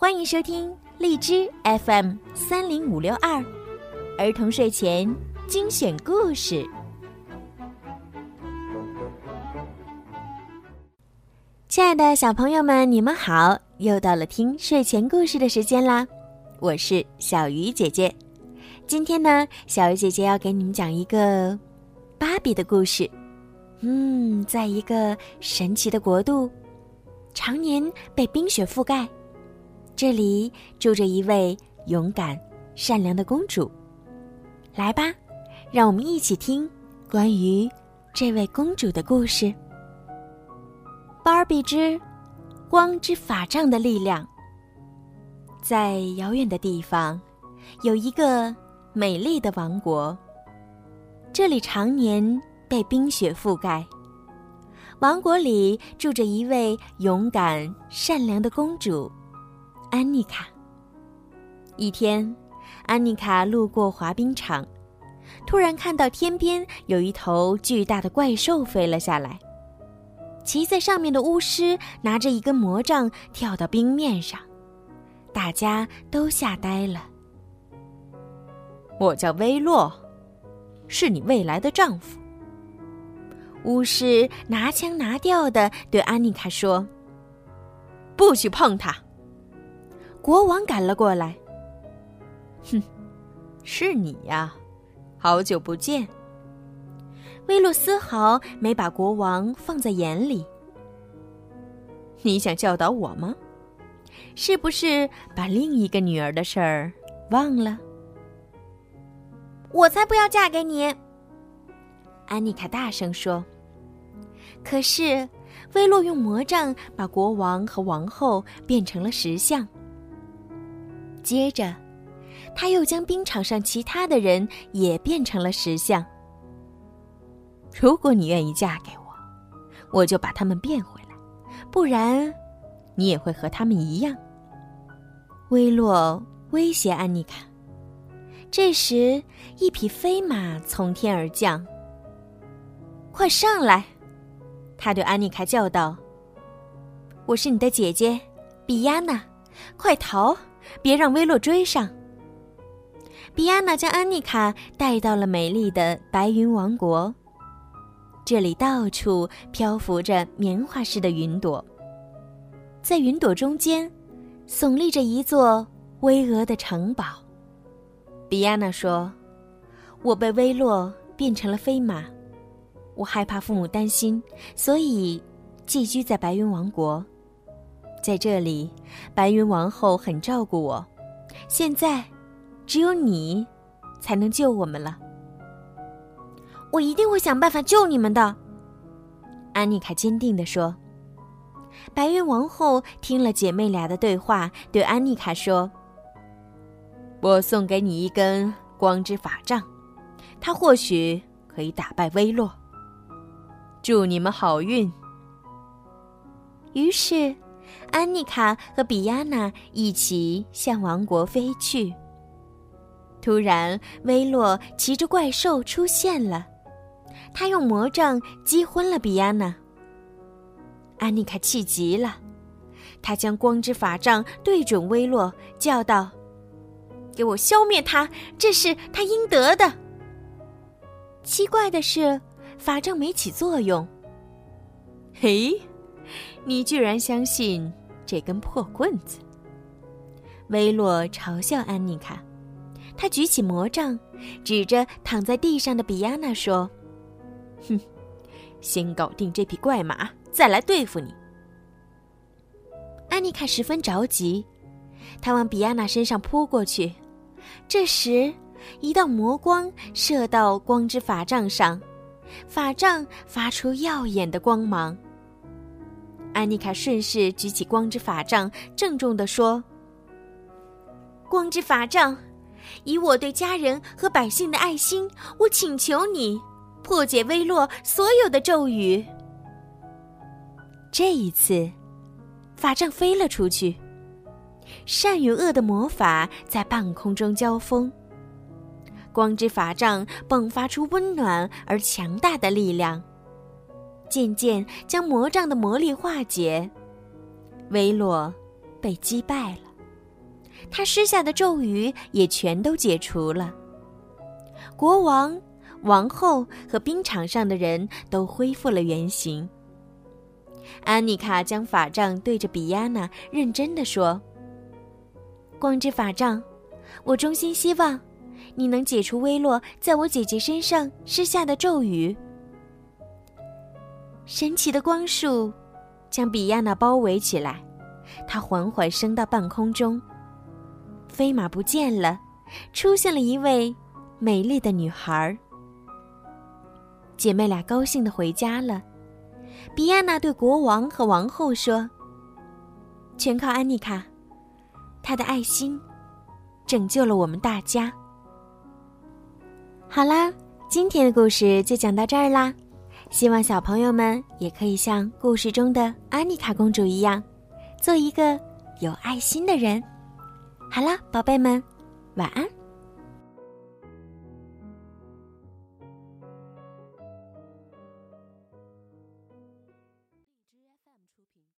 欢迎收听荔枝 FM 三零五六二儿童睡前精选故事。亲爱的小朋友们，你们好！又到了听睡前故事的时间啦，我是小鱼姐姐。今天呢，小鱼姐姐要给你们讲一个芭比的故事。嗯，在一个神奇的国度，常年被冰雪覆盖。这里住着一位勇敢、善良的公主。来吧，让我们一起听关于这位公主的故事。芭比之光之法杖的力量。在遥远的地方，有一个美丽的王国。这里常年被冰雪覆盖。王国里住着一位勇敢、善良的公主。安妮卡。一天，安妮卡路过滑冰场，突然看到天边有一头巨大的怪兽飞了下来。骑在上面的巫师拿着一根魔杖跳到冰面上，大家都吓呆了。我叫威洛，是你未来的丈夫。巫师拿腔拿调的对安妮卡说：“不许碰他。”国王赶了过来。哼，是你呀，好久不见。威洛丝毫没把国王放在眼里。你想教导我吗？是不是把另一个女儿的事儿忘了？我才不要嫁给你！安妮卡大声说。可是，威洛用魔杖把国王和王后变成了石像。接着，他又将冰场上其他的人也变成了石像。如果你愿意嫁给我，我就把他们变回来；不然，你也会和他们一样。威洛威胁安妮卡。这时，一匹飞马从天而降。快上来！他对安妮卡叫道：“我是你的姐姐，比亚娜，快逃！”别让威洛追上。比安娜将安妮卡带到了美丽的白云王国。这里到处漂浮着棉花似的云朵，在云朵中间，耸立着一座巍峨的城堡。比安娜说：“我被威洛变成了飞马，我害怕父母担心，所以寄居在白云王国。”在这里，白云王后很照顾我。现在，只有你才能救我们了。我一定会想办法救你们的。”安妮卡坚定地说。白云王后听了姐妹俩的对话，对安妮卡说：“我送给你一根光之法杖，它或许可以打败威洛。祝你们好运。”于是。安妮卡和比亚娜一起向王国飞去。突然，威洛骑着怪兽出现了，他用魔杖击昏了比亚娜。安妮卡气极了，她将光之法杖对准威洛，叫道：“给我消灭他！这是他应得的。”奇怪的是，法杖没起作用。嘿。你居然相信这根破棍子？威洛嘲笑安妮卡，他举起魔杖，指着躺在地上的比亚娜说：“哼，先搞定这匹怪马，再来对付你。”安妮卡十分着急，她往比亚娜身上扑过去。这时，一道魔光射到光之法杖上，法杖发出耀眼的光芒。安妮卡顺势举起光之法杖，郑重地说：“光之法杖，以我对家人和百姓的爱心，我请求你破解威洛所有的咒语。”这一次，法杖飞了出去，善与恶的魔法在半空中交锋。光之法杖迸发出温暖而强大的力量。渐渐将魔杖的魔力化解，威洛被击败了。他施下的咒语也全都解除了。国王、王后和冰场上的人都恢复了原形。安妮卡将法杖对着比亚娜，认真的说：“光之法杖，我衷心希望你能解除薇洛在我姐姐身上施下的咒语。”神奇的光束将比亚娜包围起来，她缓缓升到半空中。飞马不见了，出现了一位美丽的女孩。姐妹俩高兴的回家了。比亚娜对国王和王后说：“全靠安妮卡，她的爱心拯救了我们大家。”好啦，今天的故事就讲到这儿啦。希望小朋友们也可以像故事中的安妮卡公主一样，做一个有爱心的人。好了，宝贝们，晚安。